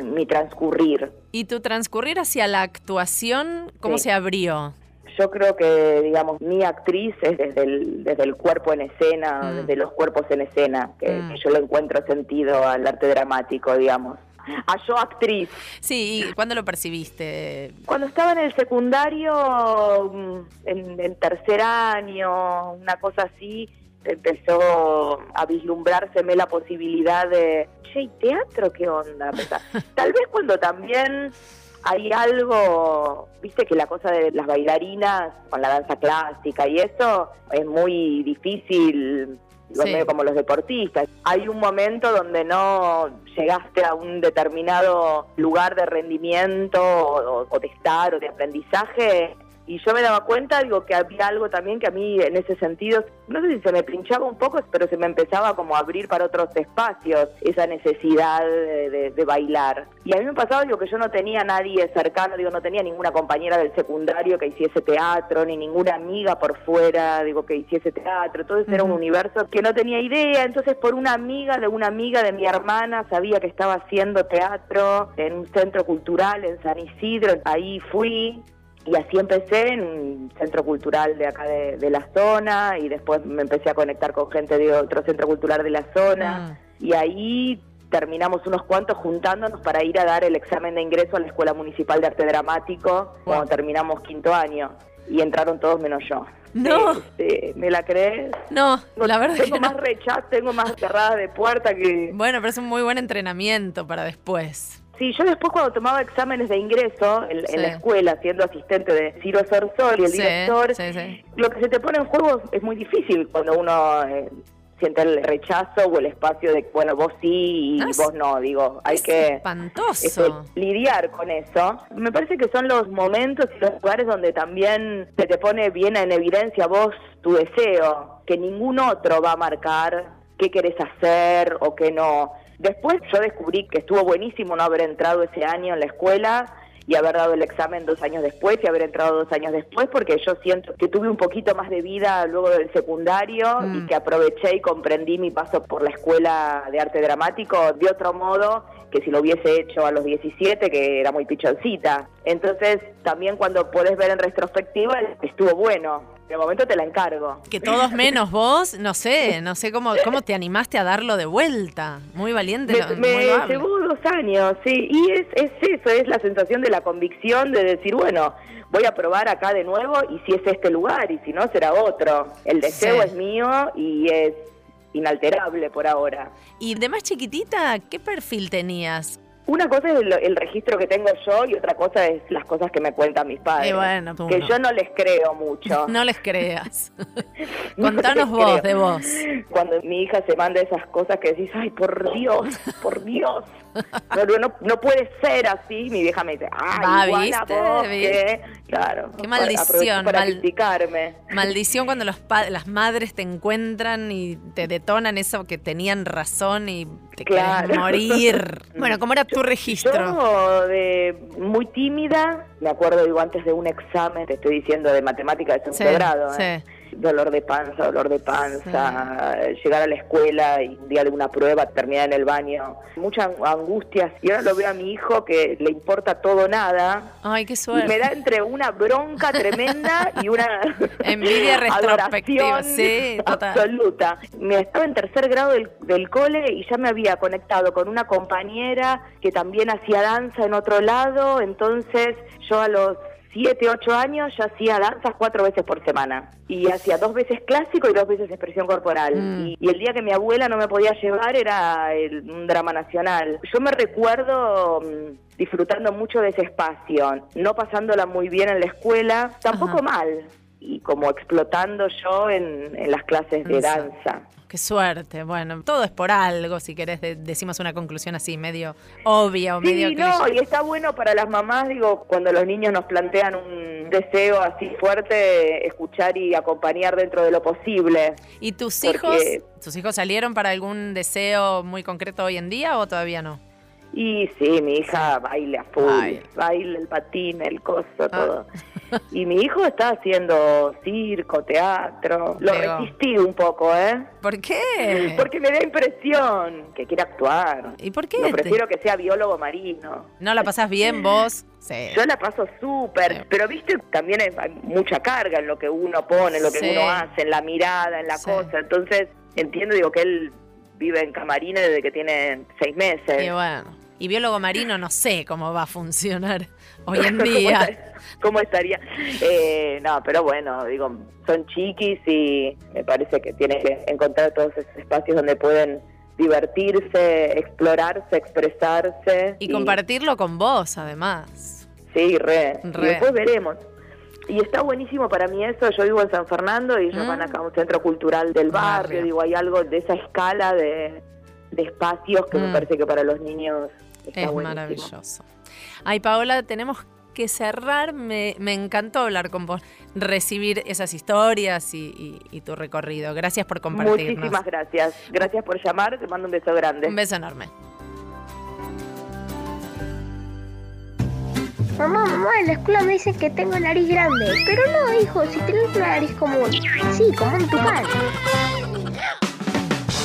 mi transcurrir. ¿Y tu transcurrir hacia la actuación, cómo Sí. se abrió? yo creo que, digamos, mi actriz es desde el, desde el cuerpo en escena, desde los cuerpos en escena, que, que yo le encuentro sentido al arte dramático, digamos. A yo actriz. Sí, ¿y cuándo lo percibiste? Cuando estaba en el secundario, mm, en tercer año, una cosa así, empezó a vislumbrárseme la posibilidad de, che, ¿y teatro qué onda? (laughs) Tal vez cuando también hay algo, viste que la cosa de las bailarinas con la danza clásica y eso es muy difícil, Sí. medio como los deportistas. Hay un momento donde no llegaste a un determinado lugar de rendimiento o, o de estar o de aprendizaje. Y yo me daba cuenta, digo, que había algo también que a mí en ese sentido, no sé si se me pinchaba un poco, pero se me empezaba como a abrir para otros espacios, esa necesidad de, de- de bailar. Y a mí me pasaba, digo, que yo no tenía nadie cercano, digo, no tenía ninguna compañera del secundario que hiciese teatro, ni ninguna amiga por fuera, digo, que hiciese teatro. Entonces era un universo que no tenía idea. Entonces por una amiga de una amiga de mi hermana sabía que estaba haciendo teatro en un centro cultural en San Isidro. Ahí fui. Y así empecé en un centro cultural de acá de, de la zona y después me empecé a conectar con gente de otro centro cultural de la zona y ahí terminamos unos cuantos juntándonos para ir a dar el examen de ingreso a la Escuela Municipal de Arte Dramático cuando terminamos quinto año y entraron todos menos yo. No. ¿Me la crees? No, la verdad tengo que no. más rechazo, tengo más cerradas de puerta que... Bueno, pero es un muy buen entrenamiento para después. Sí, yo después cuando tomaba exámenes de ingreso en, la escuela, siendo asistente de Ciro Sorsol y el Sí, director, sí, lo que se te pone en juego es muy difícil cuando uno eh, siente el rechazo o el espacio de, bueno, vos sí y No, es- vos no, digo, hay que Espantoso. este, lidiar con eso. Me parece que son los momentos y los lugares donde también se te pone bien en evidencia vos tu deseo, que ningún otro va a marcar qué querés hacer o qué no. Después yo descubrí que estuvo buenísimo no haber entrado ese año en la escuela y haber dado el examen dos años después y haber entrado dos años después porque yo siento que tuve un poquito más de vida luego del secundario Mm. y que aproveché y comprendí mi paso por la escuela de arte dramático de otro modo que si lo hubiese hecho a los 17 que era muy pichoncita. Entonces también cuando podés ver en retrospectiva estuvo bueno. De momento te la encargo. Que todos (laughs) menos vos, no sé, no sé cómo, cómo te animaste a darlo de vuelta. Muy valiente. Me, lo- me muy loable. llevó dos años, sí, y es, es eso, es la sensación de la convicción de decir, bueno, voy a probar acá de nuevo y si es este lugar y si no será otro. El deseo Sí. es mío y es inalterable por ahora. Y de más chiquitita, ¿qué perfil tenías? Una cosa es el, el registro que tengo yo y otra cosa es las cosas que me cuentan mis padres. Eh, bueno, que no. yo no les creo mucho. (laughs) No les creas. (laughs) No Contanos les vos creo. de vos. Cuando mi hija se manda esas cosas que decís, ay, por Dios, por Dios. No, no, puede ser así. Mi vieja me dice, ay, Va, ¿viste? vos, ¿Viste? Claro. Qué para- maldición, Para criticarme. Maldición cuando los pa- las madres te encuentran y te detonan eso que tenían razón y te Claro. querés morir. (laughs) Bueno, ¿cómo era tu registro? Yo de muy tímida, me acuerdo, digo, antes de un examen, te estoy diciendo de matemática de segundo Sí, grado, sí. Dolor de panza, dolor de panza, llegar a la escuela y un día de una prueba terminar en el baño, muchas angustias. Y ahora lo veo a mi hijo que le importa todo nada. Ay, qué Y suerte. me da entre una bronca tremenda y una (laughs) Envidia (laughs) retrospectiva, sí, total. absoluta. Me estaba en tercer grado del, del cole y ya me había conectado con una compañera que también hacía danza en otro lado, entonces yo a los siete, ocho años ya hacía danzas cuatro veces por semana. Y hacía dos veces clásico y dos veces expresión corporal. Mm. Y, y el día que mi abuela no me podía llevar era el- un drama nacional. Yo me recuerdo mm, disfrutando mucho de ese espacio, no pasándola muy bien en la escuela, tampoco mal. Y como explotando yo en, en las clases de danza. Qué suerte. Bueno, todo es por algo, si querés, de- decimos una conclusión así, medio obvia o medio Sí, no, y está bueno para las mamás, digo, cuando los niños nos plantean un deseo así fuerte, escuchar y acompañar dentro de lo posible. ¿Y tus hijos, tus hijos salieron para algún deseo muy concreto hoy en día o todavía no? Y sí, mi hija baila full, baila el patín, el coso, Ah. todo. Y mi hijo está haciendo circo, teatro. Lo Pero- resistí un poco, ¿eh? ¿Por qué? Porque me da impresión que quiere actuar. ¿Y por qué? Yo prefiero que sea biólogo marino. ¿No la pasás bien vos? Sí. Yo la paso súper, pero viste, también hay, mucha carga en lo que uno pone, en lo que Sí. uno hace, en la mirada, en la cosa. Entonces, entiendo, digo, que él vive en camarines desde que tiene seis meses. Y bueno, y biólogo marino no sé cómo va a funcionar (laughs) hoy en ¿Cómo día. ¿Cómo estaría? Eh, no, pero bueno, digo, son chiquis y me parece que tienen que encontrar todos esos espacios donde pueden divertirse, explorarse, expresarse. Y compartirlo con vos, además. Sí, re. Re. Y después veremos. Y está buenísimo para mí eso. Yo vivo en San Fernando y ellos Mm. van acá a un centro cultural del barrio. Barrio. Digo, hay algo de esa escala de, de espacios que me Mm. parece que para los niños está Es buenísimo. maravilloso. Ay, Paola, tenemos que cerrar. Me, me encantó hablar con vos, recibir esas historias y, y- y tu recorrido. Gracias por compartirnos. Muchísimas gracias. Gracias por llamar. Te mando un beso grande. Un beso enorme. Mamá, mamá, en la escuela me dicen que tengo nariz grande. Pero no, hijo, si tienes una nariz común. Sí, como un tucán.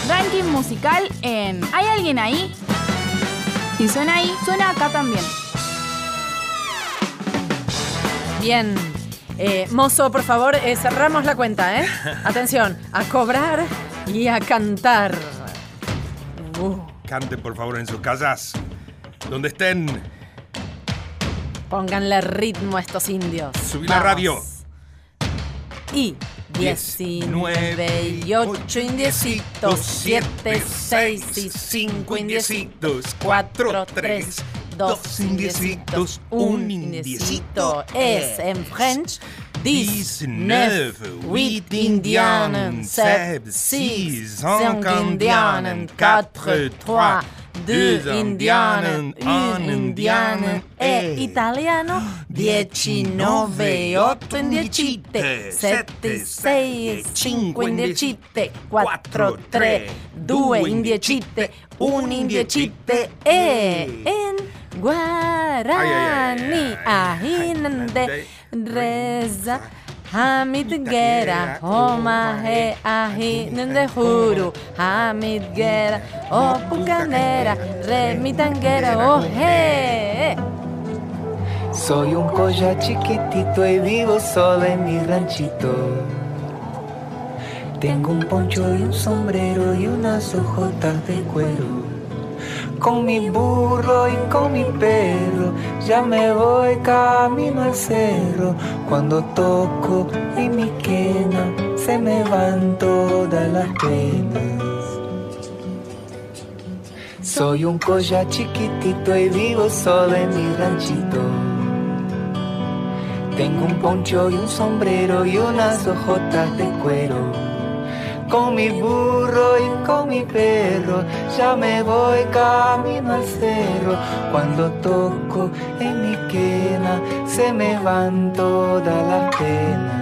Ranking musical en ¿Hay alguien ahí? Si suena ahí, suena acá también. Bien. Eh, mozo, por favor, eh, cerramos la cuenta, ¿eh? (laughs) Atención, a cobrar y a cantar. Uh, Canten por favor en sus casas. Donde estén. pónganle ritmo a estos indios. Subí la radio. Y 19 y 8 indiecitos, 7, 6 y 5 indiecitos, 4, 3, 2 indiecitos, 1 indiecito. Es en French 19, 8 indianen, 7, 6, 5 indianen, 4, 3, 2 indianen, 1 indianen e italiano 19, 8 indiecite, 7, 6, 5 indiecite, 4, 3, 2 indiecite, 1 indiecite e en guarani ahinande reza Hamid Gera, Oma he ahinande juru Hamid Gera, o pucanera, re mi tanguera, oh he Soy un colla chiquitito y vivo solo en mi ranchito. Tengo un poncho y un sombrero y unas hojotas de cuero. Con mi burro y con mi perro, ya me voy camino al cerro. Cuando toco en mi quena, se me van todas las penas. Soy un colla chiquitito y vivo solo en mi ranchito. Tengo un poncho y un sombrero y unas hojotas de cuero. Con mi burro y con mi perro, ya me voy camino al cerro. Cuando toco en mi quena, se me van todas las penas.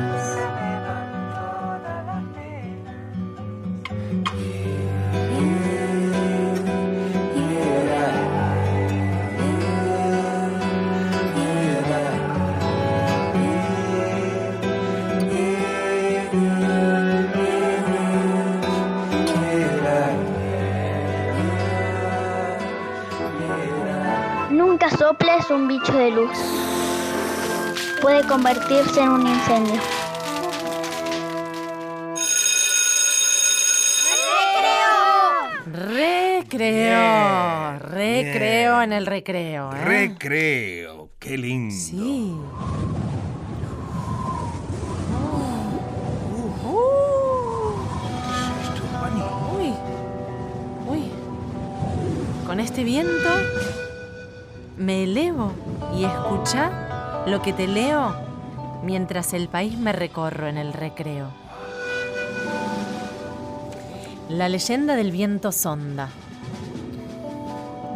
Luz. Puede convertirse en un incendio. Recreo, recreo en el recreo, ¿eh? Recreo. Qué lindo. Sí. Uy, uy. Con este viento me elevo y escucha lo que te leo mientras el país me recorro en el recreo. La leyenda del viento sonda.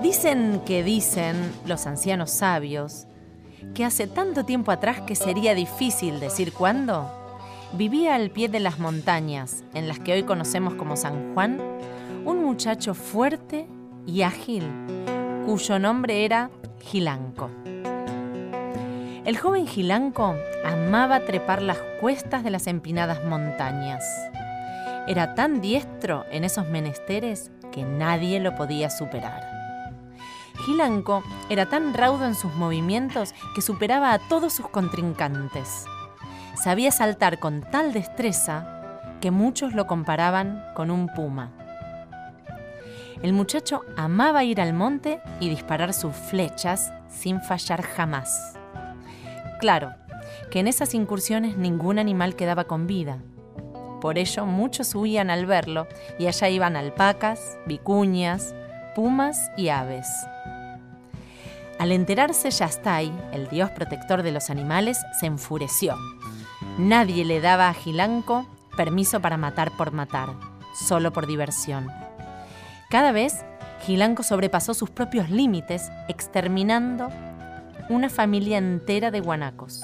Dicen que dicen los ancianos sabios que hace tanto tiempo atrás que sería difícil decir cuándo, vivía al pie de las montañas, en las que hoy conocemos como San Juan, un muchacho fuerte y ágil, cuyo nombre era Gilanco. El joven Gilanco amaba trepar las cuestas de las empinadas montañas. Era tan diestro en esos menesteres que nadie lo podía superar. Gilanco era tan raudo en sus movimientos que superaba a todos sus contrincantes. Sabía saltar con tal destreza que muchos lo comparaban con un puma. El muchacho amaba ir al monte y disparar sus flechas sin fallar jamás. Claro, que en esas incursiones ningún animal quedaba con vida. Por ello muchos huían al verlo y allá iban alpacas, vicuñas, pumas y aves. Al enterarse Yastai, el dios protector de los animales, se enfureció. Nadie le daba a Gilanco permiso para matar por matar, solo por diversión. Cada vez, Gilanco sobrepasó sus propios límites, exterminando una familia entera de guanacos.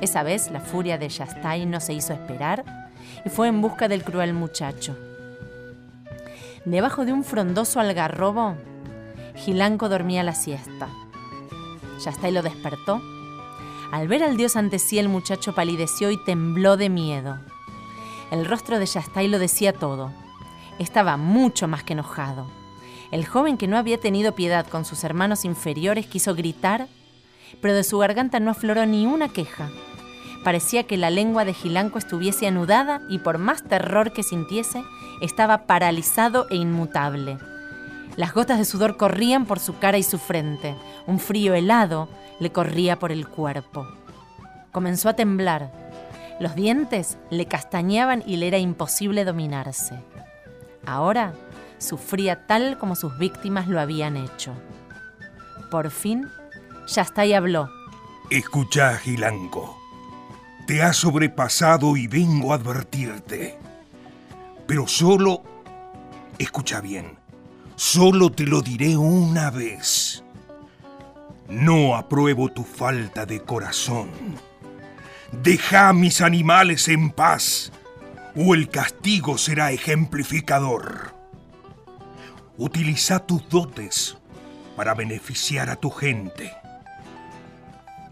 Esa vez la furia de Yastai no se hizo esperar y fue en busca del cruel muchacho. Debajo de un frondoso algarrobo, Gilanco dormía la siesta. Yastai lo despertó. Al ver al dios ante sí, el muchacho palideció y tembló de miedo. El rostro de Yastai lo decía todo. Estaba mucho más que enojado. El joven que no había tenido piedad con sus hermanos inferiores quiso gritar, pero de su garganta no afloró ni una queja. Parecía que la lengua de Gilanco estuviese anudada y por más terror que sintiese, estaba paralizado e inmutable. Las gotas de sudor corrían por su cara y su frente. Un frío helado le corría por el cuerpo. Comenzó a temblar. Los dientes le castañaban y le era imposible dominarse. Ahora sufría tal como sus víctimas lo habían hecho. Por fin, Yastai habló. Escucha, Gilanco. Te has sobrepasado y vengo a advertirte. Pero solo... Escucha bien. Solo te lo diré una vez. No apruebo tu falta de corazón. Deja a mis animales en paz o el castigo será ejemplificador. Utiliza tus dotes para beneficiar a tu gente.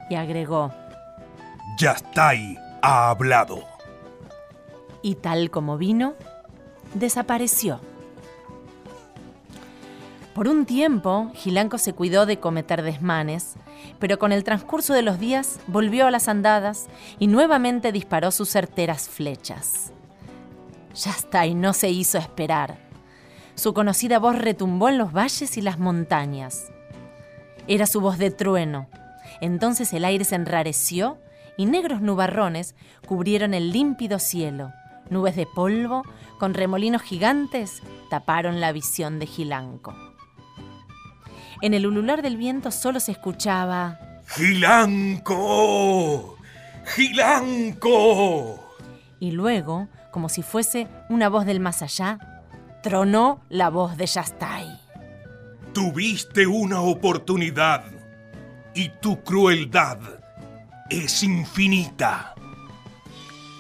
Y agregó, Yastai ha hablado. Y tal como vino, desapareció. Por un tiempo, Gilanco se cuidó de cometer desmanes, pero con el transcurso de los días volvió a las andadas y nuevamente disparó sus certeras flechas. Yastai no se hizo esperar. Su conocida voz retumbó en los valles y las montañas. Era su voz de trueno. Entonces el aire se enrareció y negros nubarrones cubrieron el límpido cielo. Nubes de polvo con remolinos gigantes taparon la visión de Gilanco. En el ulular del viento solo se escuchaba... ¡Gilanco! ¡Gilanco! Y luego, como si fuese una voz del más allá, tronó la voz de Yastai. Tuviste una oportunidad y tu crueldad es infinita.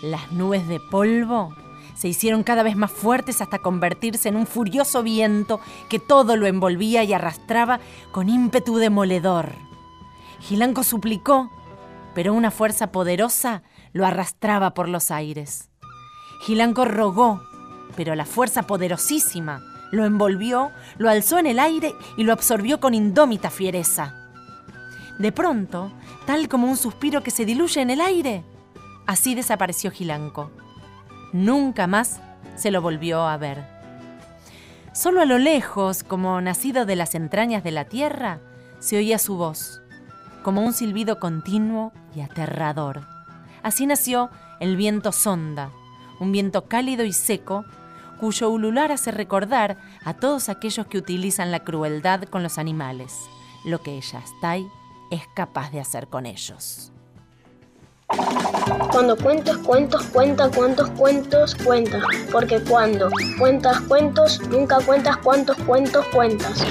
Las nubes de polvo se hicieron cada vez más fuertes hasta convertirse en un furioso viento que todo lo envolvía y arrastraba con ímpetu demoledor. Gilanco suplicó, pero una fuerza poderosa lo arrastraba por los aires. Gilanco rogó, pero la fuerza poderosísima lo envolvió, lo alzó en el aire y lo absorbió con indómita fiereza. De pronto, tal como un suspiro que se diluye en el aire, así desapareció Gilanco. Nunca más se lo volvió a ver. Solo a lo lejos, como nacido de las entrañas de la tierra, se oía su voz, como un silbido continuo y aterrador. Así nació el viento sonda, un viento cálido y seco, cuyo ulular hace recordar a todos aquellos que utilizan la crueldad con los animales, lo que Yastai es capaz de hacer con ellos. Cuando cuentes cuentos, cuenta cuántos cuentos cuentas. Porque cuando cuentas cuentos, nunca cuentas cuántos cuentos cuentas.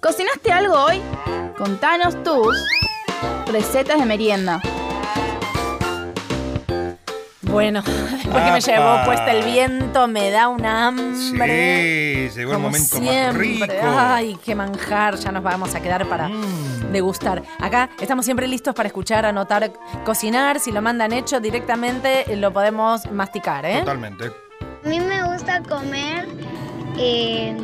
¿Cocinaste algo hoy? Contanos tus recetas de merienda. Bueno, (laughs) después que me llevó puesta el viento, me da una hambre. Sí, llegó el como momento más siempre. rico. Ay, qué manjar, ya nos vamos a quedar para Mm. degustar. Acá estamos siempre listos para escuchar, anotar, cocinar. Si lo mandan hecho directamente, lo podemos masticar, ¿eh? Totalmente. A mí me gusta comer eh,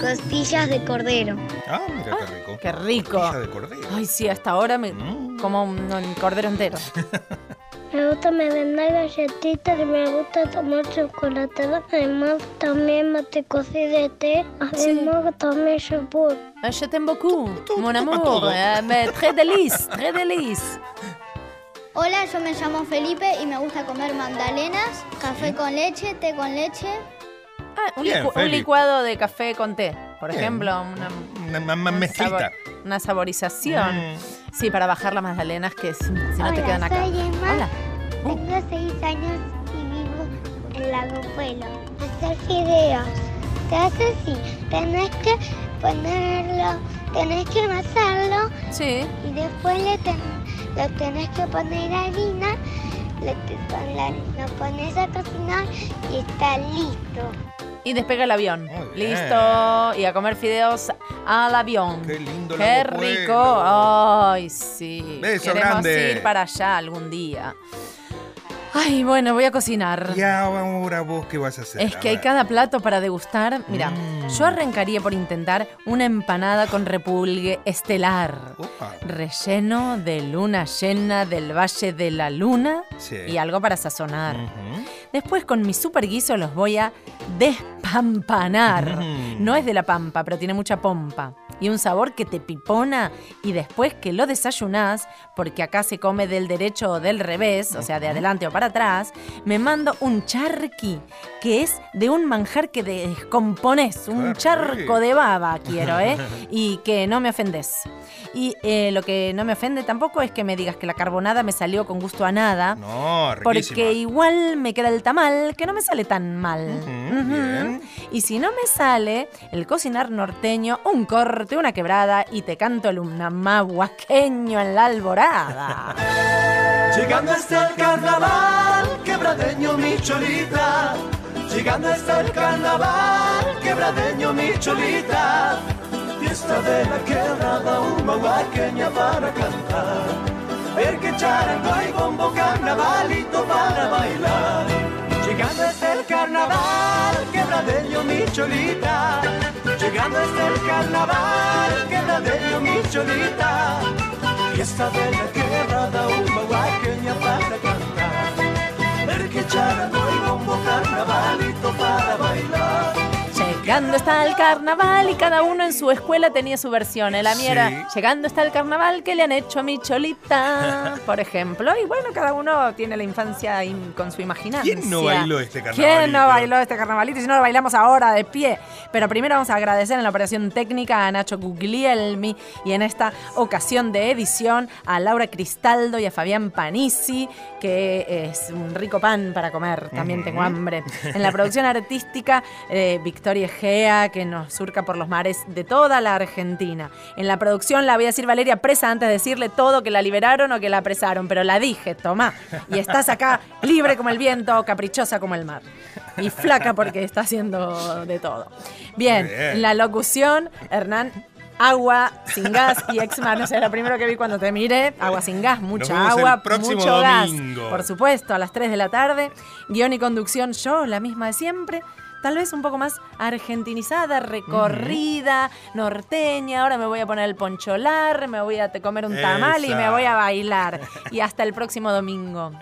costillas de cordero. Ah, mira qué rico. Qué rico. Costilla de cordero. Ay, sí, hasta ahora me como un, un cordero entero. (laughs) Me gusta merendar galletitas y me gusta tomar chocolate. Además, también mate de té. Además, también yogur. Je t'aime beaucoup, mon amour. Eh, mais très délice, très délice. Hola, yo me llamo Felipe y me gusta comer magdalenas, café con leche, té con leche. Ah, un, Bien, licu- un Feli. licuado de café con té, por Bien. ejemplo. Una, Una, ma- mezclita. sabor- una saborización. Mm. Sí, para bajar las magdalenas que si, si no te Hola, quedan acá. soy Emma. Hola. Tengo seis años y vivo en Lago Pueblo. Hacer fideos. Se hace así. Tenés que ponerlo, tenés que amasarlo. Sí. Y después le, ten- le tenés que poner harina. Le, te- con la- lo pones a cocinar y está listo. Y despega el avión. Listo. Y a comer fideos al avión. Qué lindo Qué rico. Pueblo. Ay, sí. Beso Queremos grande. ir para allá algún día. Ay, bueno, voy a cocinar. Y ahora vos qué vas a hacer. Es que hay cada plato para degustar. Mira, Mm. yo arrancaría por intentar una empanada con repulgue estelar. Opa. Relleno de luna llena del Valle de la Luna Sí. y algo para sazonar. Después con mi super guiso los voy a (laughs) despampanar. Mm. No es de la pampa, pero tiene mucha pompa. Y un sabor que te pipona y después que lo desayunás, porque acá se come del derecho o del revés, o sea, de adelante o para atrás, me mando un charqui, que es de un manjar que descompones, un charco de baba quiero, ¿eh? (laughs) Y que no me ofendes. Y eh, lo que no me ofende tampoco es que me digas que la carbonada me salió con gusto a nada. No, riquísima. Porque igual me queda el tamal, que no me sale tan mal. Ujú, Ujú. bien. Y si no me sale, el cocinar norteño, un corte, una quebrada y te canto el unamahuaqueño en la alborada. Llegando está el carnaval, quebradeño mi cholita. Llegando está el carnaval, quebradeño mi cholita. Fiesta de la quebrada, una huaqueña para cantar. Ver que charango y bombo, carnavalito para bailar. Llegando está el carnaval, quebradeño mi cholita. Llegando está el carnaval, quebradeño mi cholita. Fiesta de la quebrada, una huaqueña para cantar. Ver que charango y bombo, carnavalito para bailar. Llegando está el carnaval y cada uno en su escuela tenía su versión. La mía era, Sí. llegando está el carnaval que le han hecho a mi cholita, (laughs) por ejemplo. Y bueno, cada uno tiene la infancia im- con su imaginancia. ¿Quién no bailó este ¿Quién carnavalito? no bailó este carnavalito? Y si no lo bailamos ahora de pie. Pero primero vamos a agradecer en la operación técnica a Nacho Guglielmi y en esta ocasión de edición a Laura Cristaldo y a Fabián Panisi, que es un rico pan para comer. También tengo hambre. En la producción artística, eh, Victoria Egea, que nos surca por los mares de toda la Argentina. En la producción la voy a decir Valeria presa antes de decirle todo que la liberaron o que la apresaron, pero la dije, toma. Y estás acá libre como el viento, caprichosa como el mar. Y flaca porque está haciendo de todo. Bien, la locución, Hernán. Agua sin gas y Exmar, no sé, lo primero que vi cuando te miré, agua sin gas, mucha agua, mucho domingo. gas. Por supuesto, a las 3 de la tarde. Guión y conducción, yo, la misma de siempre. Tal vez un poco más argentinizada, recorrida, norteña. Ahora me voy a poner el poncholar, me voy a te- comer un tamal y me voy a bailar. (laughs) Y hasta el próximo domingo.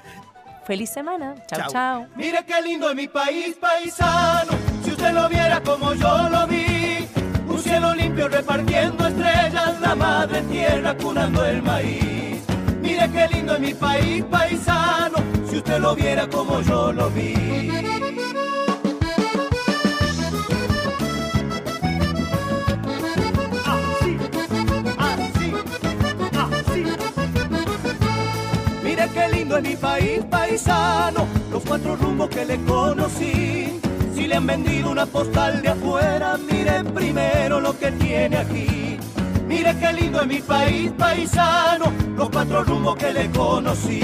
Feliz semana. Chau, Chau. chau. Mire qué lindo es mi país paisano, si usted lo viera como yo lo vi. Un cielo limpio repartiendo estrellas, la madre tierra curando el maíz. Mire qué lindo es mi país paisano, si usted lo viera como yo lo vi. Qué lindo es mi país paisano, los cuatro rumbos que le conocí. Si le han vendido una postal de afuera, miren primero lo que tiene aquí. Mire qué lindo es mi país paisano, los cuatro rumbos que le conocí.